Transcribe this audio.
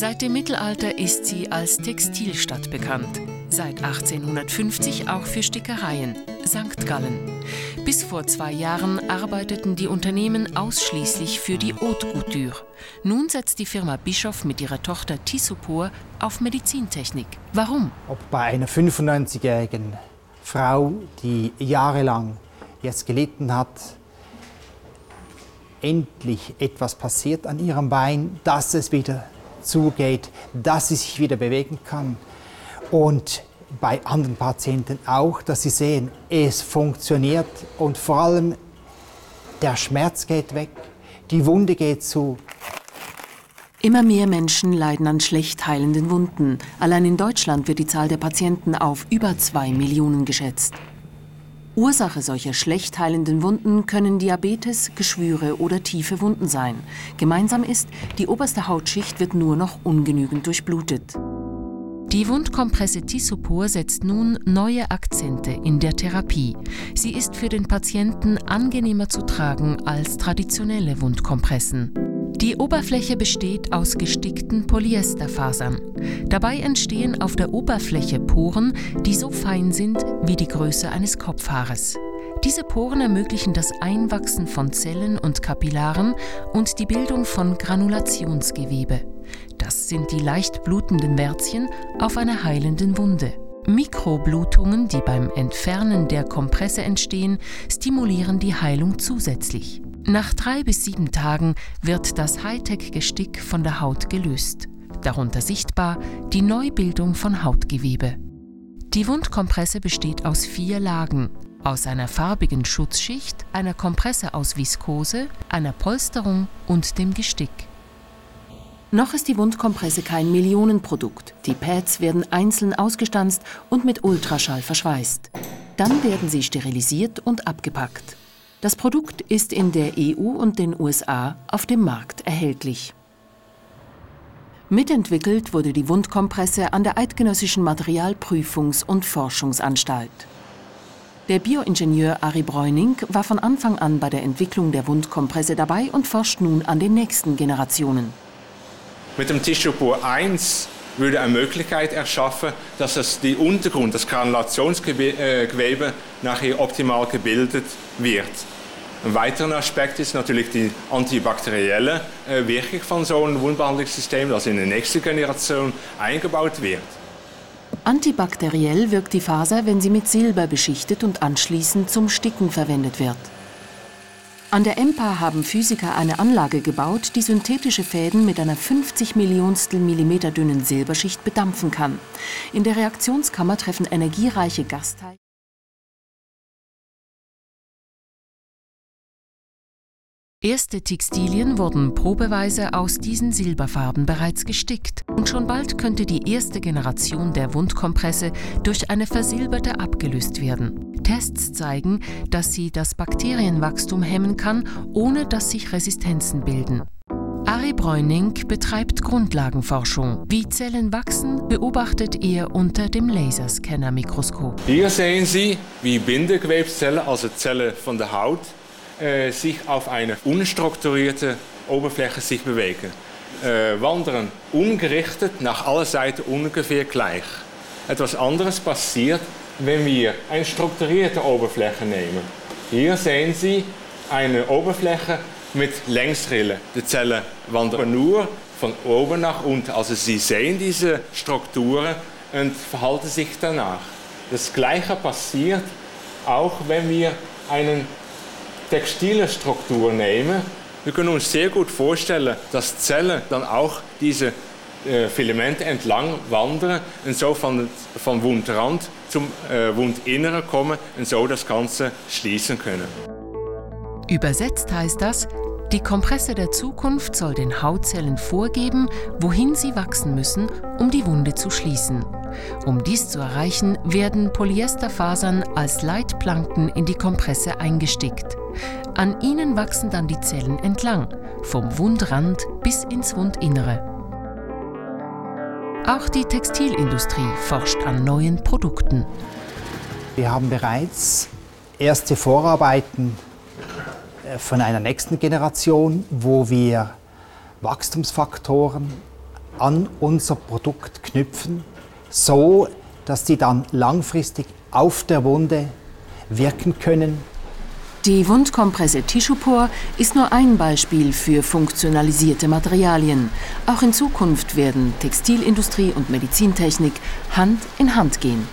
Seit dem Mittelalter ist sie als Textilstadt bekannt. Seit 1850 auch für Stickereien. St. Gallen. Bis vor zwei Jahren arbeiteten die Unternehmen ausschließlich für die Haute Couture. Nun setzt die Firma Bischof mit ihrer Tochter Tissopor auf Medizintechnik. Warum? Ob bei einer 95-jährigen Frau, die jahrelang jetzt gelitten hat, endlich etwas passiert an ihrem Bein, dass es wieder zugeht, dass sie sich wieder bewegen kann. Und bei anderen Patienten auch, dass sie sehen, es funktioniert und vor allem der Schmerz geht weg, die Wunde geht zu. Immer mehr Menschen leiden an schlecht heilenden Wunden. Allein in Deutschland wird die Zahl der Patienten auf über zwei Millionen geschätzt. Ursache solcher schlecht heilenden Wunden können Diabetes, Geschwüre oder tiefe Wunden sein. Gemeinsam ist, die oberste Hautschicht wird nur noch ungenügend durchblutet. Die Wundkompresse Tissopor setzt nun neue Akzente in der Therapie. Sie ist für den Patienten angenehmer zu tragen als traditionelle Wundkompressen. Die Oberfläche besteht aus gestickten Polyesterfasern. Dabei entstehen auf der Oberfläche Poren, die so fein sind wie die Größe eines Kopfhaares. Diese Poren ermöglichen das Einwachsen von Zellen und Kapillaren und die Bildung von Granulationsgewebe. Das sind die leicht blutenden Wärzchen auf einer heilenden Wunde. Mikroblutungen, die beim Entfernen der Kompresse entstehen, stimulieren die Heilung zusätzlich. Nach drei bis sieben Tagen wird das Hightech-Gestick von der Haut gelöst. Darunter sichtbar die Neubildung von Hautgewebe. Die Wundkompresse besteht aus vier Lagen. Aus einer farbigen Schutzschicht, einer Kompresse aus Viskose, einer Polsterung und dem Gestick. Noch ist die Wundkompresse kein Millionenprodukt. Die Pads werden einzeln ausgestanzt und mit Ultraschall verschweißt. Dann werden sie sterilisiert und abgepackt. Das Produkt ist in der EU und den USA auf dem Markt erhältlich. Mitentwickelt wurde die Wundkompresse an der Eidgenössischen Materialprüfungs- und Forschungsanstalt. Der Bioingenieur Ari Bräuning war von Anfang an bei der Entwicklung der Wundkompresse dabei und forscht nun an den nächsten Generationen. Mit dem Tissopur 1 würde eine Möglichkeit erschaffen, dass es die Untergrund, das Granulationsgewebe nachher optimal gebildet wird. Ein weiterer Aspekt ist natürlich die antibakterielle äh, Wirkung von so einem Wundbehandlungssystem, das in der nächsten Generation eingebaut wird. Antibakteriell wirkt die Faser, wenn sie mit Silber beschichtet und anschließend zum Sticken verwendet wird. An der EMPA haben Physiker eine Anlage gebaut, die synthetische Fäden mit einer 50 Millionstel Millimeter dünnen Silberschicht bedampfen kann. In der Reaktionskammer treffen energiereiche Gasteilchen Erste Textilien wurden probeweise aus diesen Silberfarben bereits gestickt und schon bald könnte die erste Generation der Wundkompresse durch eine versilberte abgelöst werden. Tests zeigen, dass sie das Bakterienwachstum hemmen kann, ohne dass sich Resistenzen bilden. Ari Bräuning betreibt Grundlagenforschung. Wie Zellen wachsen, beobachtet er unter dem Laserscannermikroskop. Hier sehen Sie, wie Bindegewebszellen, also Zellen von der Haut, äh, sich auf eine unstrukturierte Oberfläche sich bewegen. Äh, wandern ungerichtet nach aller Seiten ungefähr gleich. Etwas anderes passiert, wenn wir eine strukturierte Oberfläche nehmen. Hier sehen Sie eine Oberfläche mit Längsrille. Die Zellen wandern nur von oben nach unten. Also Sie sehen diese Strukturen und verhalten sich danach. Das Gleiche passiert auch, wenn wir eine textile Struktur nehmen. Wir können uns sehr gut vorstellen, dass Zellen dann auch diese äh, Filamente entlang wandern und so von, vom Wundrand zum äh, Wundinneren kommen und so das Ganze schließen können. Übersetzt heißt das, die Kompresse der Zukunft soll den Hautzellen vorgeben, wohin sie wachsen müssen, um die Wunde zu schließen. Um dies zu erreichen, werden Polyesterfasern als Leitplanken in die Kompresse eingestickt. An ihnen wachsen dann die Zellen entlang, vom Wundrand bis ins Wundinnere. Auch die Textilindustrie forscht an neuen Produkten. Wir haben bereits erste Vorarbeiten äh, von einer nächsten Generation, wo wir Wachstumsfaktoren an unser Produkt knüpfen, so dass die dann langfristig auf der Wunde wirken können. Die Wundkompresse Tischupor ist nur ein Beispiel für funktionalisierte Materialien. Auch in Zukunft werden Textilindustrie und Medizintechnik Hand in Hand gehen.